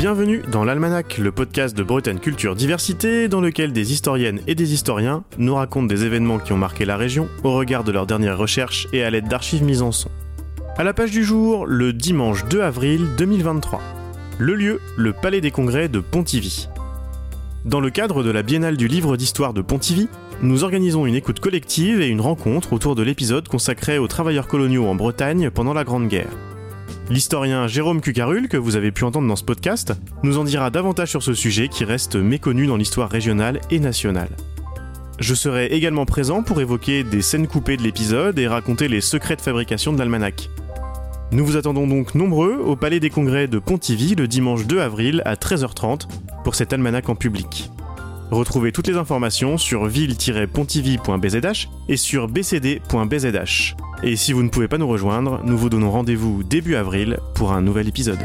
Bienvenue dans l'Almanach, le podcast de Bretagne Culture Diversité, dans lequel des historiennes et des historiens nous racontent des événements qui ont marqué la région au regard de leurs dernières recherches et à l'aide d'archives mises en son. À la page du jour, le dimanche 2 avril 2023. Le lieu, le Palais des Congrès de Pontivy. Dans le cadre de la Biennale du livre d'histoire de Pontivy, nous organisons une écoute collective et une rencontre autour de l'épisode consacré aux travailleurs coloniaux en Bretagne pendant la Grande Guerre. L'historien Jérôme Cucarul, que vous avez pu entendre dans ce podcast, nous en dira davantage sur ce sujet qui reste méconnu dans l'histoire régionale et nationale. Je serai également présent pour évoquer des scènes coupées de l'épisode et raconter les secrets de fabrication de l'almanach. Nous vous attendons donc nombreux au Palais des Congrès de Pontivy le dimanche 2 avril à 13h30 pour cet almanach en public. Retrouvez toutes les informations sur ville-pontivy.bzh et sur bcd.bzh. Et si vous ne pouvez pas nous rejoindre, nous vous donnons rendez-vous début avril pour un nouvel épisode.